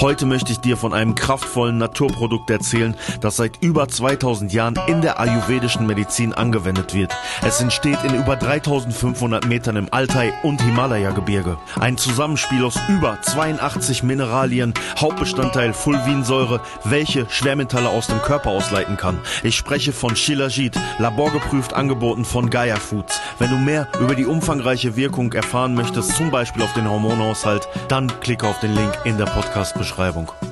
Heute möchte ich dir von einem kraftvollen Naturprodukt erzählen, das seit über 2000 Jahren in der ayurvedischen Medizin angewendet wird. Es entsteht in über 3500 Metern im Altai und Himalaya-Gebirge. Ein Zusammenspiel aus über 82 Mineralien, Hauptbestandteil Fulvinsäure, welche Schwermetalle aus dem Körper ausleiten kann. Ich spreche von Shilajit, laborgeprüft angeboten von Gaia Foods. Wenn du mehr über die umfangreiche Wirkung erfahren möchtest, zum Beispiel auf den Hormonhaushalt, dann klicke auf den Link in der Podcast-Beschreibung.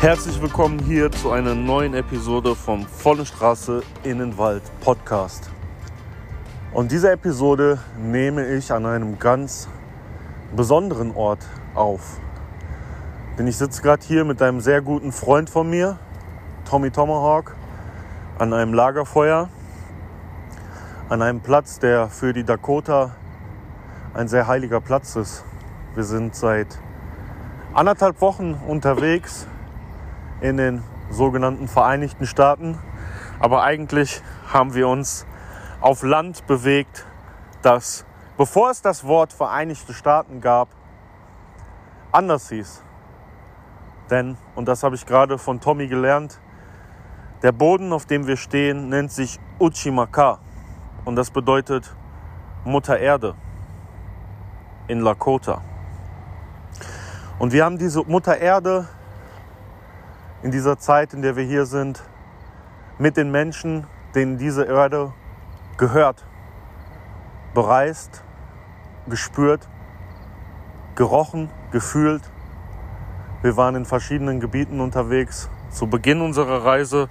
Herzlich willkommen hier zu einer neuen Episode vom Volle Straße Innenwald Podcast. Und diese Episode nehme ich an einem ganz besonderen Ort auf. Denn ich sitze gerade hier mit einem sehr guten Freund von mir, Tommy Tomahawk, an einem Lagerfeuer, an einem Platz, der für die Dakota ein sehr heiliger Platz ist. Wir sind seit anderthalb Wochen unterwegs in den sogenannten Vereinigten Staaten. Aber eigentlich haben wir uns auf Land bewegt, das, bevor es das Wort Vereinigte Staaten gab, anders hieß. Denn, und das habe ich gerade von Tommy gelernt, der Boden, auf dem wir stehen, nennt sich Uchimaka. Und das bedeutet Mutter Erde in Lakota. Und wir haben diese Mutter Erde in dieser Zeit, in der wir hier sind, mit den Menschen, denen diese Erde gehört, bereist, gespürt, gerochen, gefühlt. Wir waren in verschiedenen Gebieten unterwegs. Zu Beginn unserer Reise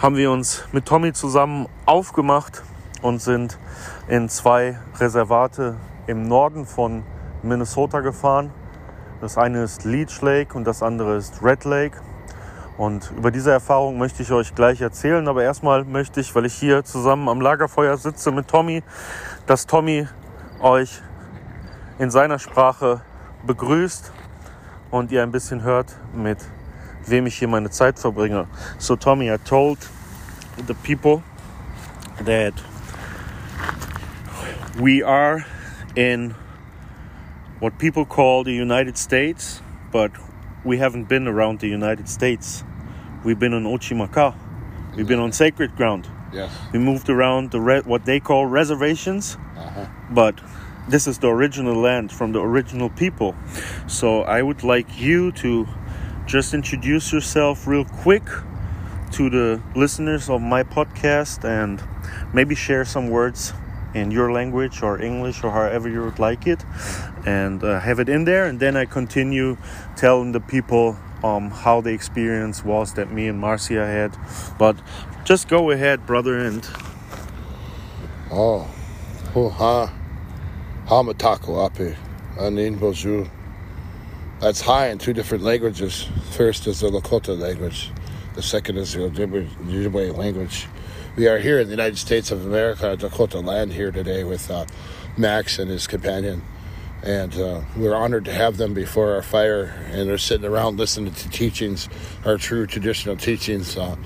haben wir uns mit Tommy zusammen aufgemacht und sind in zwei Reservate im Norden von Minnesota gefahren. Das eine ist Leech Lake und das andere ist Red Lake. Und über diese Erfahrung möchte ich euch gleich erzählen. Aber erstmal möchte ich, weil ich hier zusammen am Lagerfeuer sitze mit Tommy, dass Tommy euch in seiner Sprache begrüßt und ihr ein bisschen hört, mit wem ich hier meine Zeit verbringe. So Tommy, I told the people that we are in what people call the United States, but we haven't been around the United States. We've been on Ochimaka. We've been on sacred ground. Yes. We moved around the re- what they call reservations, Uh-huh. but this is the original land from the original people. So I would like you to just introduce yourself real quick to the listeners of my podcast and maybe share some words in your language or English or however you would like it and uh, have it in there and then I continue telling the people um, how the experience was that me and Marcia had but just go ahead brother and Oh. Oh, ha. Hamatako ape. Anin bonjour. That's high in two different languages. First is the Lakota language. The second is the Ojibwe Ojibwe language. We are here in the United States of America, Dakota land here today with uh, Max and his companion. And uh, we're honored to have them before our fire. And they're sitting around listening to teachings, our true traditional teachings. Uh,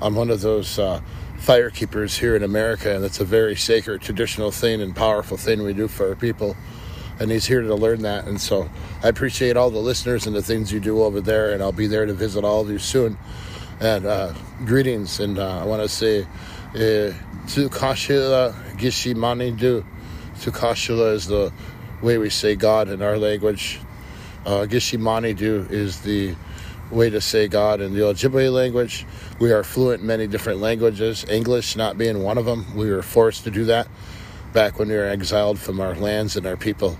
I'm one of those uh, fire keepers here in America, and it's a very sacred, traditional thing and powerful thing we do for our people. And he's here to learn that. And so I appreciate all the listeners and the things you do over there, and I'll be there to visit all of you soon. And uh, greetings, and uh, I want to say, uh, Tukashila Gishimani Du. Tukashila is the way we say God in our language. Uh, Gishimani Du is the way to say God in the Ojibwe language. We are fluent in many different languages, English not being one of them. We were forced to do that back when we were exiled from our lands and our people.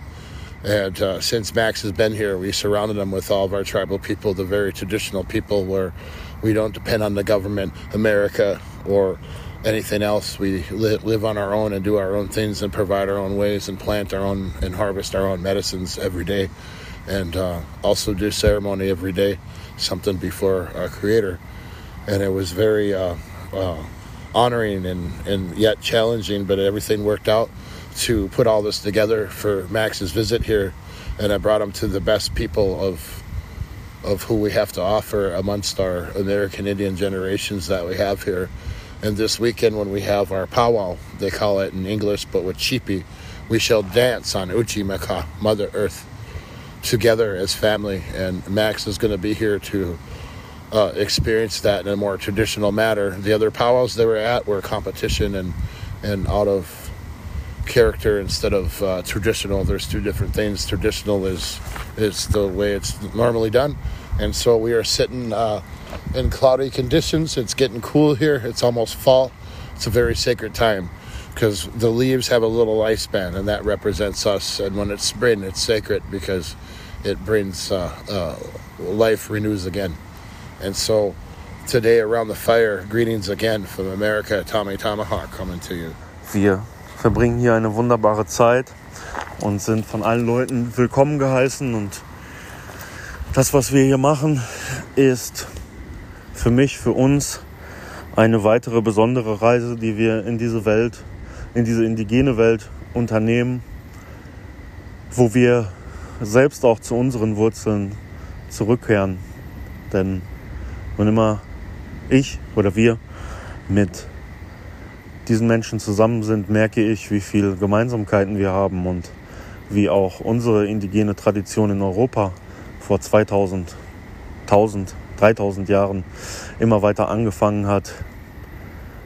And uh, since Max has been here, we surrounded him with all of our tribal people, the very traditional people, where we don't depend on the government, America, or anything else. We li- live on our own and do our own things and provide our own ways and plant our own and harvest our own medicines every day. and uh, also do ceremony every day, something before our Creator. And it was very uh, uh, honoring and, and yet challenging, but everything worked out to put all this together for Max's visit here. And I brought him to the best people of of who we have to offer amongst our American Indian generations that we have here. And this weekend, when we have our powwow, they call it in English, but with Chipi, we shall dance on Uchimeka, Mother Earth, together as family. And Max is going to be here to uh, experience that in a more traditional manner. The other powwows they were at were competition and, and out of character instead of uh, traditional. There's two different things. Traditional is is the way it's normally done, and so we are sitting uh, in cloudy conditions. It's getting cool here. It's almost fall. It's a very sacred time because the leaves have a little lifespan, and that represents us. And when it's spring, it's sacred because it brings uh, uh life renews again. And so today around the fire, greetings again from America. Tommy Tomahawk coming to you. Wir verbringen hier eine wunderbare Zeit und sind von allen Leuten willkommen geheißen. Und das, was wir hier machen, ist für mich, für uns eine weitere besondere Reise, die wir in diese Welt, in diese indigene Welt unternehmen, wo wir selbst auch zu unseren Wurzeln zurückkehren. Denn wann immer ich oder wir mit diesen Menschen zusammen sind, merke ich, wie viele Gemeinsamkeiten wir haben und wie auch unsere indigene Tradition in Europa vor 2000, 1000, 3000 Jahren immer weiter angefangen hat,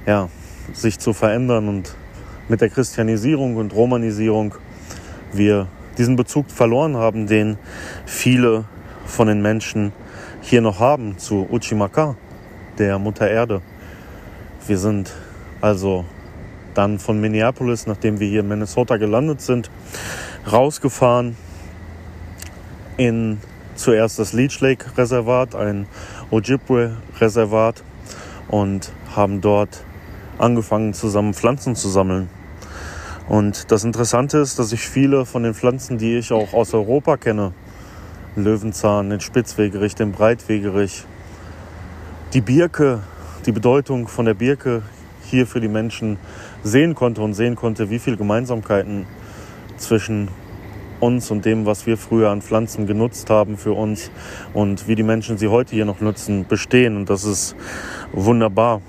ja, sich zu verändern und mit der Christianisierung und Romanisierung wir diesen Bezug verloren haben, den viele von den Menschen hier noch haben zu Uchimaka, der Mutter Erde. Wir sind also dann von Minneapolis, nachdem wir hier in Minnesota gelandet sind, rausgefahren in zuerst das Leech Lake Reservat, ein Ojibwe-Reservat und haben dort angefangen, zusammen Pflanzen zu sammeln. Und das Interessante ist, dass ich viele von den Pflanzen, die ich auch aus Europa kenne, Löwenzahn, den Spitzwegerich, den Breitwegerich, die Birke, die Bedeutung von der Birke hier für die Menschen sehen konnte und sehen konnte, wie viele Gemeinsamkeiten zwischen uns und dem, was wir früher an Pflanzen genutzt haben für uns und wie die Menschen sie heute hier noch nutzen, bestehen. Und das ist wunderbar.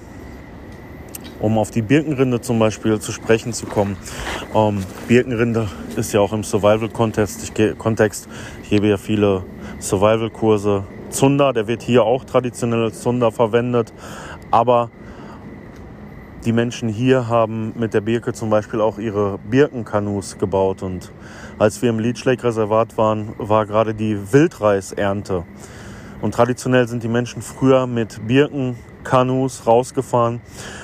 Um auf die Birkenrinde zum Beispiel zu sprechen zu kommen. Ähm, Birkenrinde ist ja auch im Survival-Kontext. Ich, Kontext. ich gebe ja viele Survival-Kurse. Zunder, der wird hier auch traditionell als Zunder verwendet. Aber die Menschen hier haben mit der Birke zum Beispiel auch ihre Birkenkanus gebaut. Und als wir im Leech Lake Reservat waren, war gerade die Wildreisernte. Und traditionell sind die Menschen früher mit Birkenkanus rausgefahren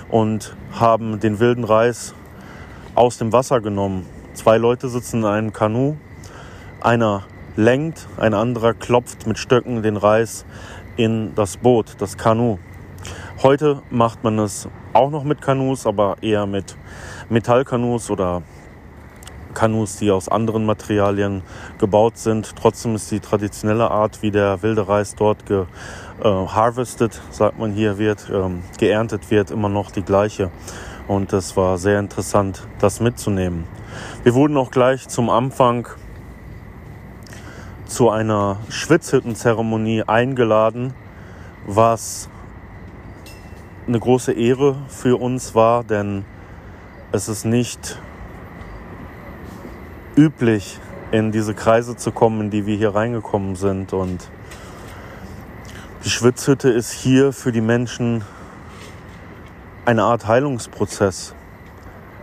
und haben den wilden Reis aus dem Wasser genommen. Zwei Leute sitzen in einem Kanu. Einer lenkt, ein anderer klopft mit Stöcken den Reis in das Boot, das Kanu. Heute macht man es auch noch mit Kanus, aber eher mit Metallkanus oder Kanus, die aus anderen Materialien gebaut sind. Trotzdem ist die traditionelle Art, wie der wilde Reis dort ge, äh, sagt man hier, wird, ähm, geerntet wird, immer noch die gleiche. Und es war sehr interessant, das mitzunehmen. Wir wurden auch gleich zum Anfang zu einer Schwitzhüttenzeremonie eingeladen, was eine große Ehre für uns war, denn es ist nicht üblich, in diese Kreise zu kommen, in die wir hier reingekommen sind. Und die Schwitzhütte ist hier für die Menschen eine Art Heilungsprozess.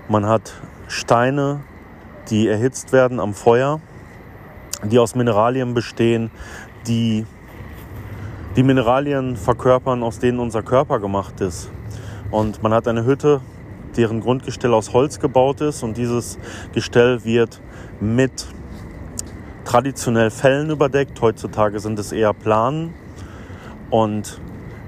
Man hat Steine, die erhitzt werden am Feuer, die aus Mineralien bestehen, die die Mineralien verkörpern, aus denen unser Körper gemacht ist. Und man hat eine Hütte, deren Grundgestell aus Holz gebaut ist und dieses Gestell wird mit traditionell Fellen überdeckt. Heutzutage sind es eher Planen. Und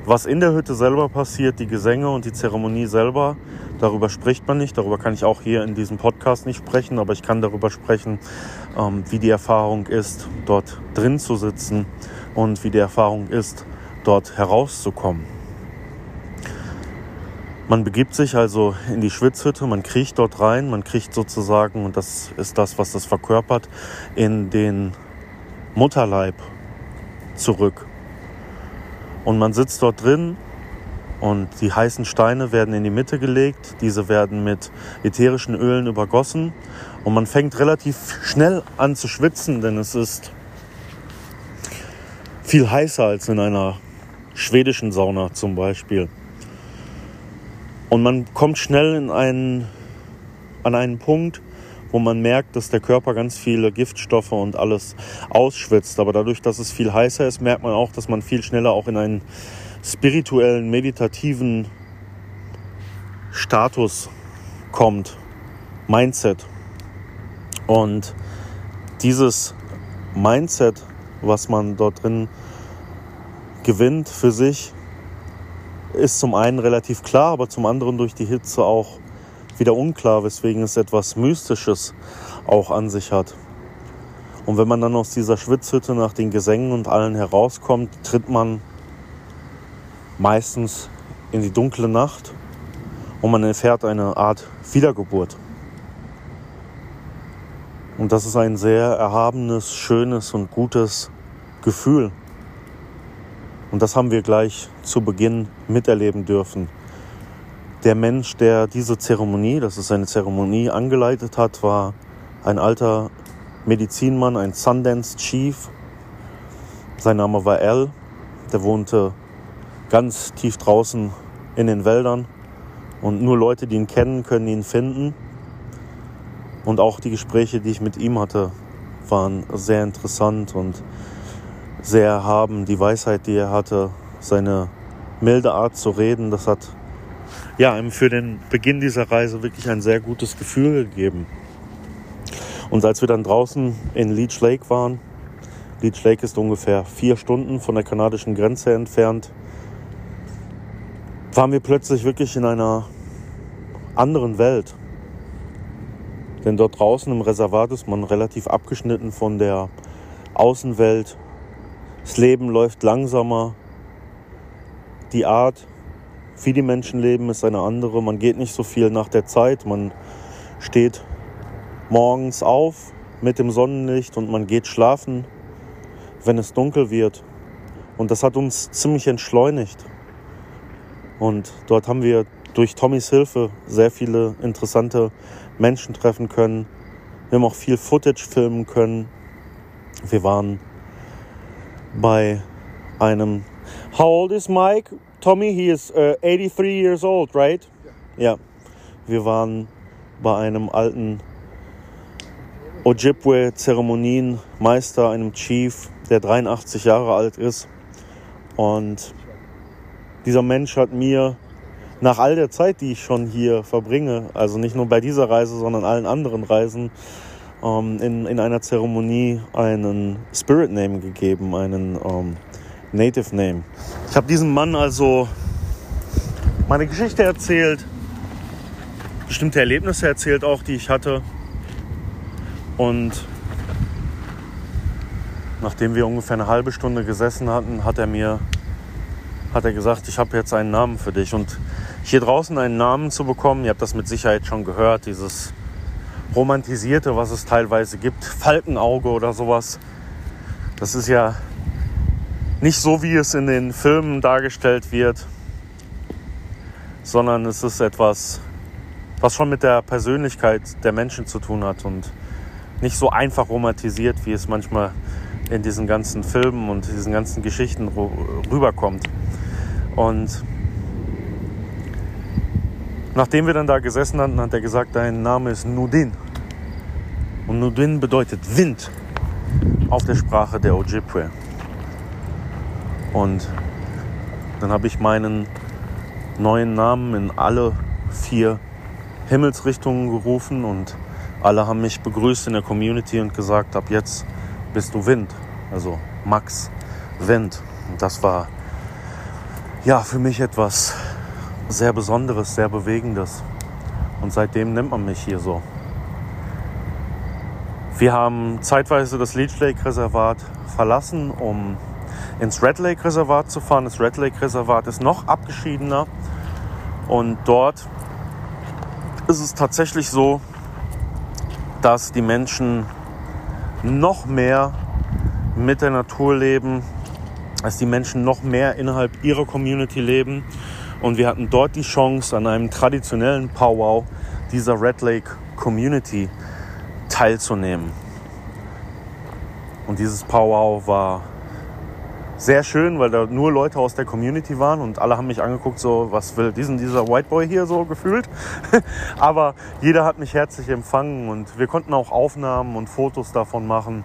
was in der Hütte selber passiert, die Gesänge und die Zeremonie selber, Darüber spricht man nicht, darüber kann ich auch hier in diesem Podcast nicht sprechen, aber ich kann darüber sprechen, ähm, wie die Erfahrung ist, dort drin zu sitzen und wie die Erfahrung ist, dort herauszukommen. Man begibt sich also in die Schwitzhütte, man kriecht dort rein, man kriecht sozusagen, und das ist das, was das verkörpert, in den Mutterleib zurück. Und man sitzt dort drin und die heißen Steine werden in die Mitte gelegt. Diese werden mit ätherischen Ölen übergossen. Und man fängt relativ schnell an zu schwitzen, denn es ist viel heißer als in einer schwedischen Sauna zum Beispiel. Und man kommt schnell in einen, an einen Punkt, wo man merkt, dass der Körper ganz viele Giftstoffe und alles ausschwitzt. Aber dadurch, dass es viel heißer ist, merkt man auch, dass man viel schneller auch in einen spirituellen, meditativen Status kommt, Mindset. Und dieses Mindset, was man dort drin gewinnt für sich, ist zum einen relativ klar, aber zum anderen durch die Hitze auch wieder unklar, weswegen es etwas Mystisches auch an sich hat. Und wenn man dann aus dieser Schwitzhütte nach den Gesängen und allen herauskommt, tritt man meistens in die dunkle Nacht und man erfährt eine Art Wiedergeburt. Und das ist ein sehr erhabenes, schönes und gutes Gefühl. Und das haben wir gleich zu Beginn miterleben dürfen. Der Mensch, der diese Zeremonie, das ist eine Zeremonie, angeleitet hat, war ein alter Medizinmann, ein Sundance Chief. Sein Name war Al. Der wohnte ganz tief draußen in den Wäldern und nur Leute, die ihn kennen, können ihn finden. Und auch die Gespräche, die ich mit ihm hatte, waren sehr interessant und sehr erhaben. Die Weisheit, die er hatte, seine milde Art zu reden, das hat ja, ihm für den Beginn dieser Reise wirklich ein sehr gutes Gefühl gegeben. Und als wir dann draußen in Leech Lake waren, Leech Lake ist ungefähr vier Stunden von der kanadischen Grenze entfernt, waren wir plötzlich wirklich in einer anderen Welt. Denn dort draußen im Reservat ist man relativ abgeschnitten von der Außenwelt. Das Leben läuft langsamer. Die Art, wie die Menschen leben, ist eine andere. Man geht nicht so viel nach der Zeit. Man steht morgens auf mit dem Sonnenlicht und man geht schlafen, wenn es dunkel wird. Und das hat uns ziemlich entschleunigt. Und dort haben wir durch Tommys Hilfe sehr viele interessante Menschen treffen können. Wir haben auch viel Footage filmen können. Wir waren bei einem. How old is Mike? Tommy, he is uh, 83 years old, right? Ja. Wir waren bei einem alten Ojibwe-Zeremonienmeister, einem Chief, der 83 Jahre alt ist. Und dieser Mensch hat mir nach all der Zeit, die ich schon hier verbringe, also nicht nur bei dieser Reise, sondern allen anderen Reisen, ähm, in, in einer Zeremonie einen Spirit Name gegeben, einen ähm, Native Name. Ich habe diesem Mann also meine Geschichte erzählt, bestimmte Erlebnisse erzählt auch, die ich hatte. Und nachdem wir ungefähr eine halbe Stunde gesessen hatten, hat er mir hat er gesagt, ich habe jetzt einen Namen für dich. Und hier draußen einen Namen zu bekommen, ihr habt das mit Sicherheit schon gehört, dieses romantisierte, was es teilweise gibt, Falkenauge oder sowas. Das ist ja nicht so, wie es in den Filmen dargestellt wird, sondern es ist etwas, was schon mit der Persönlichkeit der Menschen zu tun hat und nicht so einfach romantisiert, wie es manchmal in diesen ganzen Filmen und diesen ganzen Geschichten rüberkommt. Und nachdem wir dann da gesessen hatten, hat er gesagt, dein Name ist Nudin. Und Nudin bedeutet Wind auf der Sprache der Ojibwe. Und dann habe ich meinen neuen Namen in alle vier Himmelsrichtungen gerufen und alle haben mich begrüßt in der Community und gesagt, ab jetzt bist du Wind. Also Max Wind. Und das war ja, für mich etwas sehr Besonderes, sehr Bewegendes. Und seitdem nennt man mich hier so. Wir haben zeitweise das Leech Lake Reservat verlassen, um ins Red Lake Reservat zu fahren. Das Red Lake Reservat ist noch abgeschiedener und dort ist es tatsächlich so, dass die Menschen noch mehr mit der Natur leben, dass die Menschen noch mehr innerhalb ihrer Community leben. Und wir hatten dort die Chance, an einem traditionellen Powwow dieser Red Lake Community teilzunehmen. Und dieses Powwow war sehr schön, weil da nur Leute aus der Community waren und alle haben mich angeguckt, so, was will diesen, dieser White Boy hier so gefühlt. Aber jeder hat mich herzlich empfangen und wir konnten auch Aufnahmen und Fotos davon machen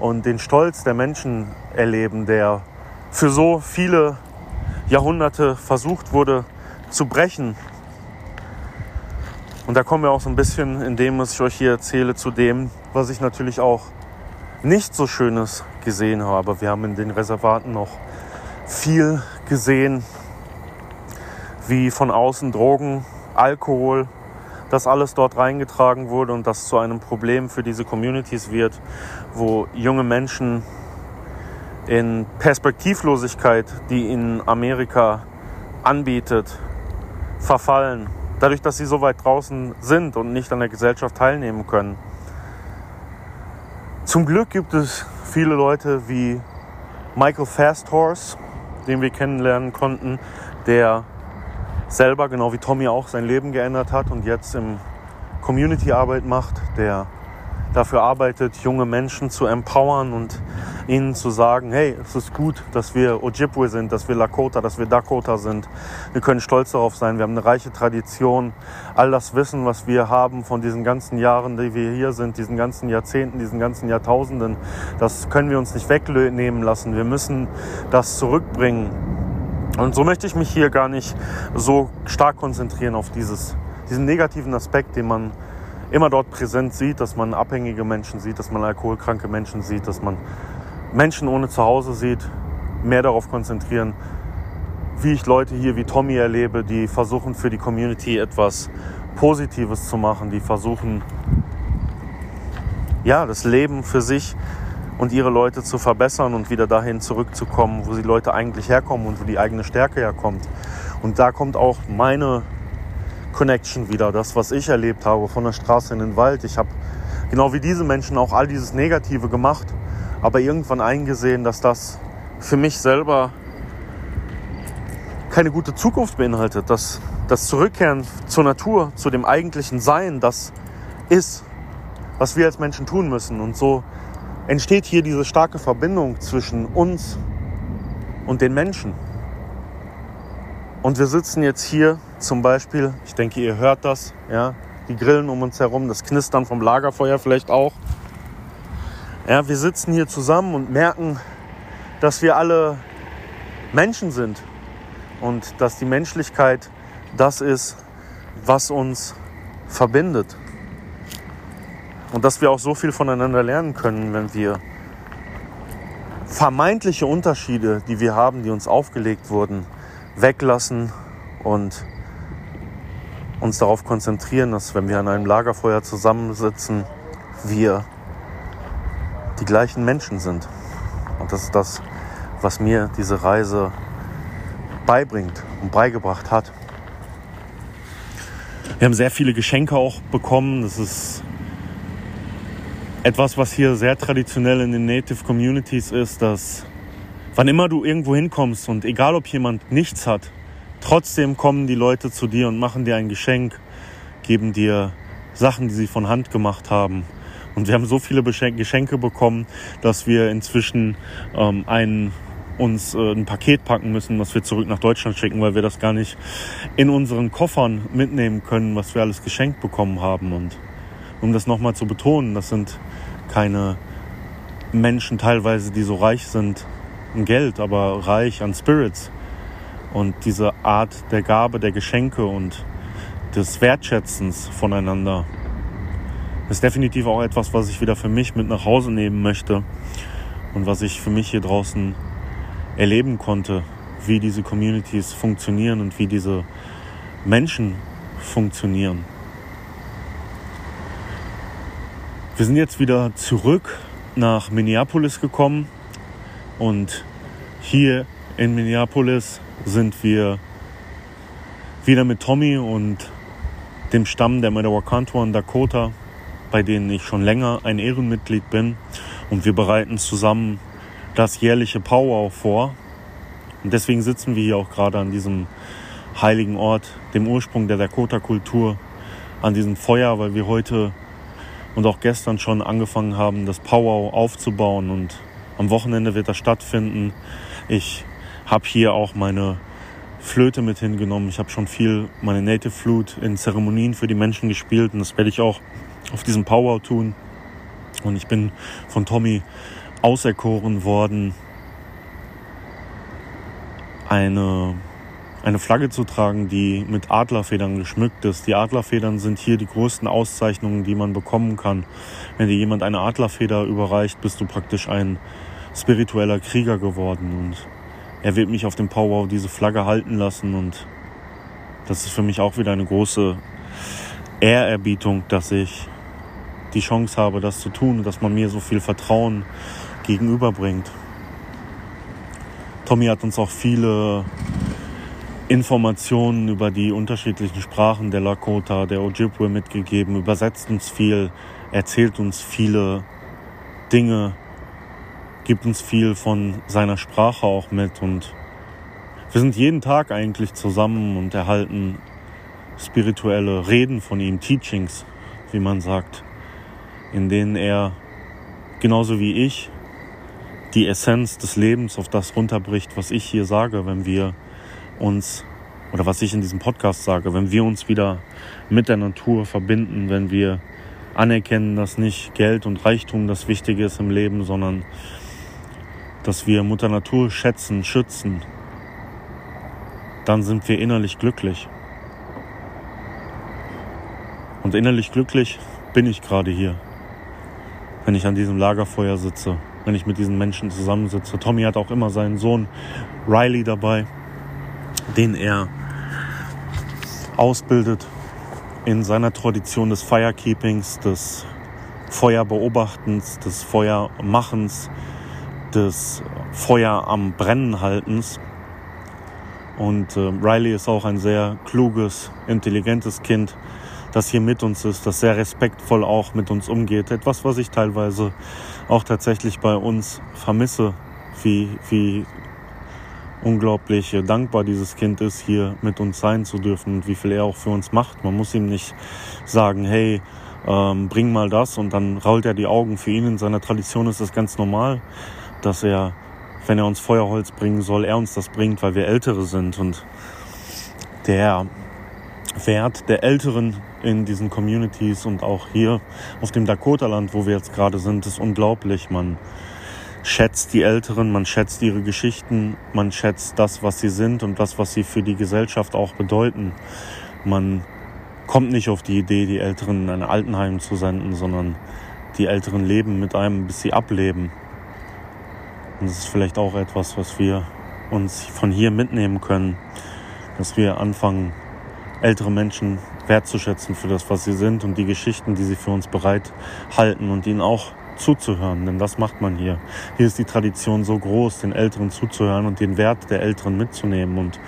und den Stolz der Menschen erleben, der für so viele Jahrhunderte versucht wurde zu brechen. Und da kommen wir auch so ein bisschen, indem ich euch hier erzähle, zu dem, was ich natürlich auch nicht so Schönes gesehen habe. Wir haben in den Reservaten noch viel gesehen, wie von außen Drogen, Alkohol, das alles dort reingetragen wurde und das zu einem Problem für diese Communities wird, wo junge Menschen in Perspektivlosigkeit, die in Amerika anbietet, verfallen. Dadurch, dass sie so weit draußen sind und nicht an der Gesellschaft teilnehmen können. Zum Glück gibt es viele Leute wie Michael Fasthorse, den wir kennenlernen konnten, der selber, genau wie Tommy auch, sein Leben geändert hat und jetzt im Community-Arbeit macht, der dafür arbeitet, junge Menschen zu empowern und ihnen zu sagen, hey, es ist gut, dass wir Ojibwe sind, dass wir Lakota, dass wir Dakota sind. Wir können stolz darauf sein. Wir haben eine reiche Tradition. All das Wissen, was wir haben von diesen ganzen Jahren, die wir hier sind, diesen ganzen Jahrzehnten, diesen ganzen Jahrtausenden, das können wir uns nicht wegnehmen lassen. Wir müssen das zurückbringen. Und so möchte ich mich hier gar nicht so stark konzentrieren auf dieses, diesen negativen Aspekt, den man immer dort präsent sieht, dass man abhängige Menschen sieht, dass man alkoholkranke Menschen sieht, dass man Menschen ohne Zuhause sieht, mehr darauf konzentrieren, wie ich Leute hier wie Tommy erlebe, die versuchen für die Community etwas Positives zu machen, die versuchen, ja, das Leben für sich und ihre Leute zu verbessern und wieder dahin zurückzukommen, wo die Leute eigentlich herkommen und wo die eigene Stärke herkommt. Und da kommt auch meine Connection wieder, das, was ich erlebt habe von der Straße in den Wald. Ich habe genau wie diese Menschen auch all dieses Negative gemacht aber irgendwann eingesehen, dass das für mich selber keine gute Zukunft beinhaltet. Dass das Zurückkehren zur Natur, zu dem eigentlichen Sein, das ist, was wir als Menschen tun müssen. Und so entsteht hier diese starke Verbindung zwischen uns und den Menschen. Und wir sitzen jetzt hier zum Beispiel, ich denke, ihr hört das, ja, die Grillen um uns herum, das Knistern vom Lagerfeuer vielleicht auch. Ja, wir sitzen hier zusammen und merken, dass wir alle Menschen sind und dass die Menschlichkeit das ist, was uns verbindet. Und dass wir auch so viel voneinander lernen können, wenn wir vermeintliche Unterschiede, die wir haben, die uns aufgelegt wurden, weglassen und uns darauf konzentrieren, dass wenn wir an einem Lagerfeuer zusammensitzen, wir die gleichen Menschen sind. Und das ist das, was mir diese Reise beibringt und beigebracht hat. Wir haben sehr viele Geschenke auch bekommen. Das ist etwas, was hier sehr traditionell in den Native Communities ist, dass wann immer du irgendwo hinkommst und egal ob jemand nichts hat, trotzdem kommen die Leute zu dir und machen dir ein Geschenk, geben dir Sachen, die sie von Hand gemacht haben und wir haben so viele Geschenke bekommen, dass wir inzwischen ähm, ein, uns äh, ein Paket packen müssen, was wir zurück nach Deutschland schicken, weil wir das gar nicht in unseren Koffern mitnehmen können, was wir alles geschenkt bekommen haben. Und um das nochmal zu betonen, das sind keine Menschen teilweise, die so reich sind an Geld, aber reich an Spirits. Und diese Art der Gabe, der Geschenke und des Wertschätzens voneinander ist definitiv auch etwas, was ich wieder für mich mit nach Hause nehmen möchte und was ich für mich hier draußen erleben konnte, wie diese Communities funktionieren und wie diese Menschen funktionieren. Wir sind jetzt wieder zurück nach Minneapolis gekommen und hier in Minneapolis sind wir wieder mit Tommy und dem Stamm der Madawakantuan Dakota, bei denen ich schon länger ein Ehrenmitglied bin. Und wir bereiten zusammen das jährliche Powwow vor. Und deswegen sitzen wir hier auch gerade an diesem heiligen Ort, dem Ursprung der Dakota-Kultur, an diesem Feuer, weil wir heute und auch gestern schon angefangen haben, das Powwow aufzubauen. Und am Wochenende wird das stattfinden. Ich habe hier auch meine Flöte mit hingenommen. Ich habe schon viel meine Native Flute in Zeremonien für die Menschen gespielt und das werde ich auch auf diesem Powwow tun. Und ich bin von Tommy auserkoren worden, eine, eine Flagge zu tragen, die mit Adlerfedern geschmückt ist. Die Adlerfedern sind hier die größten Auszeichnungen, die man bekommen kann. Wenn dir jemand eine Adlerfeder überreicht, bist du praktisch ein spiritueller Krieger geworden. Und er wird mich auf dem Powwow diese Flagge halten lassen. Und das ist für mich auch wieder eine große Ehrerbietung, dass ich die Chance habe, das zu tun dass man mir so viel Vertrauen gegenüberbringt. Tommy hat uns auch viele Informationen über die unterschiedlichen Sprachen der Lakota, der Ojibwe mitgegeben, übersetzt uns viel, erzählt uns viele Dinge, gibt uns viel von seiner Sprache auch mit und wir sind jeden Tag eigentlich zusammen und erhalten spirituelle Reden von ihm, Teachings, wie man sagt in denen er genauso wie ich die Essenz des Lebens auf das runterbricht, was ich hier sage, wenn wir uns oder was ich in diesem Podcast sage, wenn wir uns wieder mit der Natur verbinden, wenn wir anerkennen, dass nicht Geld und Reichtum das Wichtige ist im Leben, sondern dass wir Mutter Natur schätzen, schützen, dann sind wir innerlich glücklich. Und innerlich glücklich bin ich gerade hier wenn ich an diesem Lagerfeuer sitze, wenn ich mit diesen Menschen zusammensitze. Tommy hat auch immer seinen Sohn Riley dabei, den er ausbildet in seiner Tradition des Firekeepings, des Feuerbeobachtens, des Feuermachens, des Feuer am Brennen haltens. Und äh, Riley ist auch ein sehr kluges, intelligentes Kind, das hier mit uns ist, das sehr respektvoll auch mit uns umgeht. Etwas, was ich teilweise auch tatsächlich bei uns vermisse, wie, wie unglaublich dankbar dieses Kind ist, hier mit uns sein zu dürfen und wie viel er auch für uns macht. Man muss ihm nicht sagen, hey, ähm, bring mal das und dann rollt er die Augen. Für ihn in seiner Tradition ist das ganz normal, dass er, wenn er uns Feuerholz bringen soll, er uns das bringt, weil wir Ältere sind und der Wert der Älteren in diesen Communities und auch hier auf dem Dakota-Land, wo wir jetzt gerade sind, ist unglaublich. Man schätzt die Älteren, man schätzt ihre Geschichten, man schätzt das, was sie sind und das, was sie für die Gesellschaft auch bedeuten. Man kommt nicht auf die Idee, die Älteren in ein Altenheim zu senden, sondern die Älteren leben mit einem, bis sie ableben. Und das ist vielleicht auch etwas, was wir uns von hier mitnehmen können, dass wir anfangen, ältere Menschen wertzuschätzen für das, was sie sind und die Geschichten, die sie für uns bereithalten und ihnen auch zuzuhören, denn das macht man hier. Hier ist die Tradition so groß, den Älteren zuzuhören und den Wert der Älteren mitzunehmen und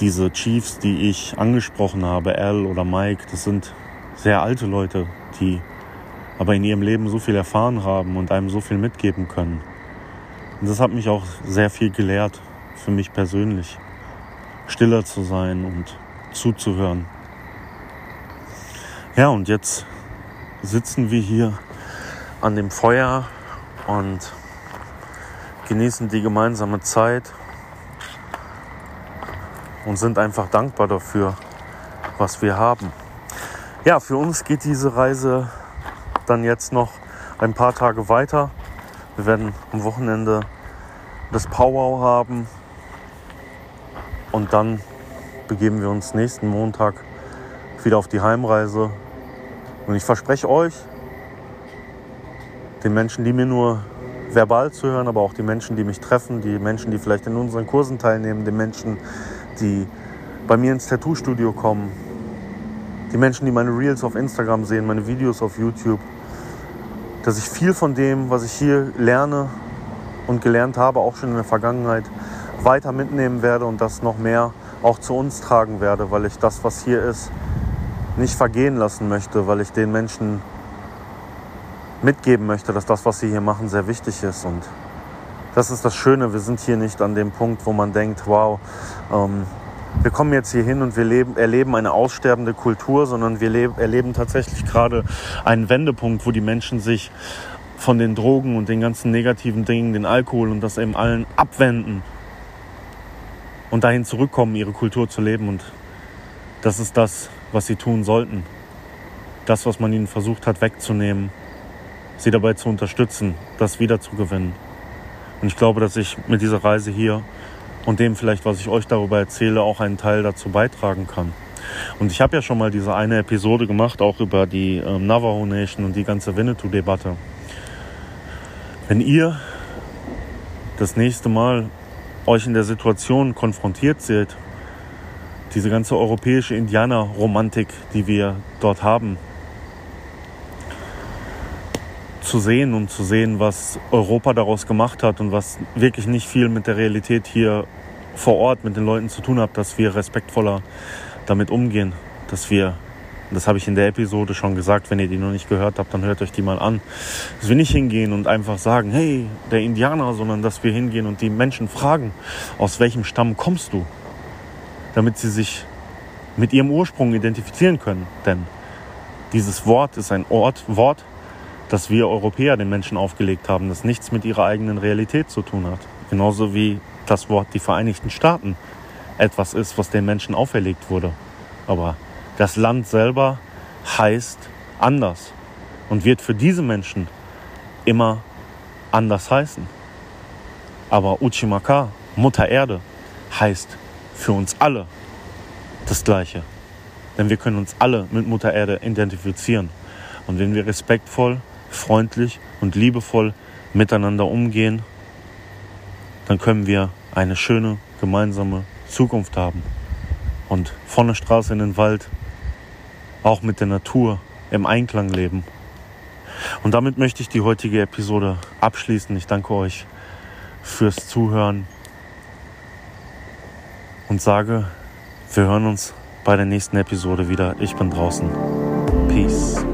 diese Chiefs, die ich angesprochen habe, Al oder Mike, das sind sehr alte Leute, die aber in ihrem Leben so viel erfahren haben und einem so viel mitgeben können. Und das hat mich auch sehr viel gelehrt, für mich persönlich stiller zu sein und zuzuhören. Ja, und jetzt sitzen wir hier an dem Feuer und genießen die gemeinsame Zeit und sind einfach dankbar dafür, was wir haben. Ja, für uns geht diese Reise dann jetzt noch ein paar Tage weiter. Wir werden am Wochenende das Powwow haben und dann begeben wir uns nächsten Montag wieder auf die Heimreise. Und ich verspreche euch, den Menschen, die mir nur verbal zuhören, aber auch die Menschen, die mich treffen, die Menschen, die vielleicht in unseren Kursen teilnehmen, den Menschen, die bei mir ins Tattoo-Studio kommen, die Menschen, die meine Reels auf Instagram sehen, meine Videos auf YouTube, dass ich viel von dem, was ich hier lerne und gelernt habe, auch schon in der Vergangenheit, weiter mitnehmen werde und das noch mehr auch zu uns tragen werde, weil ich das, was hier ist, nicht vergehen lassen möchte, weil ich den Menschen mitgeben möchte, dass das, was sie hier machen, sehr wichtig ist. Und das ist das Schöne, wir sind hier nicht an dem Punkt, wo man denkt, wow, ähm, wir kommen jetzt hier hin und wir leben, erleben eine aussterbende Kultur, sondern wir leben, erleben tatsächlich gerade einen Wendepunkt, wo die Menschen sich von den Drogen und den ganzen negativen Dingen, den Alkohol und das eben allen abwenden und dahin zurückkommen, ihre Kultur zu leben. Und das ist das, was sie tun sollten. Das, was man ihnen versucht hat wegzunehmen, sie dabei zu unterstützen, das wiederzugewinnen. Und ich glaube, dass ich mit dieser Reise hier und dem vielleicht, was ich euch darüber erzähle, auch einen Teil dazu beitragen kann. Und ich habe ja schon mal diese eine Episode gemacht, auch über die äh, Navajo Nation und die ganze Winnetou-Debatte. Wenn ihr das nächste Mal euch in der Situation konfrontiert seht, diese ganze europäische Indianerromantik, die wir dort haben, zu sehen und zu sehen, was Europa daraus gemacht hat und was wirklich nicht viel mit der Realität hier vor Ort mit den Leuten zu tun hat, dass wir respektvoller damit umgehen, dass wir, das habe ich in der Episode schon gesagt, wenn ihr die noch nicht gehört habt, dann hört euch die mal an, dass wir nicht hingehen und einfach sagen, hey, der Indianer, sondern dass wir hingehen und die Menschen fragen, aus welchem Stamm kommst du, damit sie sich mit ihrem Ursprung identifizieren können, denn dieses Wort ist ein Ort, Wort, das wir Europäer den Menschen aufgelegt haben, das nichts mit ihrer eigenen Realität zu tun hat. Genauso wie das Wort die Vereinigten Staaten etwas ist, was den Menschen auferlegt wurde. Aber das Land selber heißt anders und wird für diese Menschen immer anders heißen. Aber Uchimaka, Mutter Erde, heißt für uns alle das Gleiche. Denn wir können uns alle mit Mutter Erde identifizieren. Und wenn wir respektvoll freundlich und liebevoll miteinander umgehen, dann können wir eine schöne gemeinsame Zukunft haben. Und von der Straße in den Wald auch mit der Natur im Einklang leben. Und damit möchte ich die heutige Episode abschließen. Ich danke euch fürs Zuhören und sage, wir hören uns bei der nächsten Episode wieder. Ich bin draußen. Peace.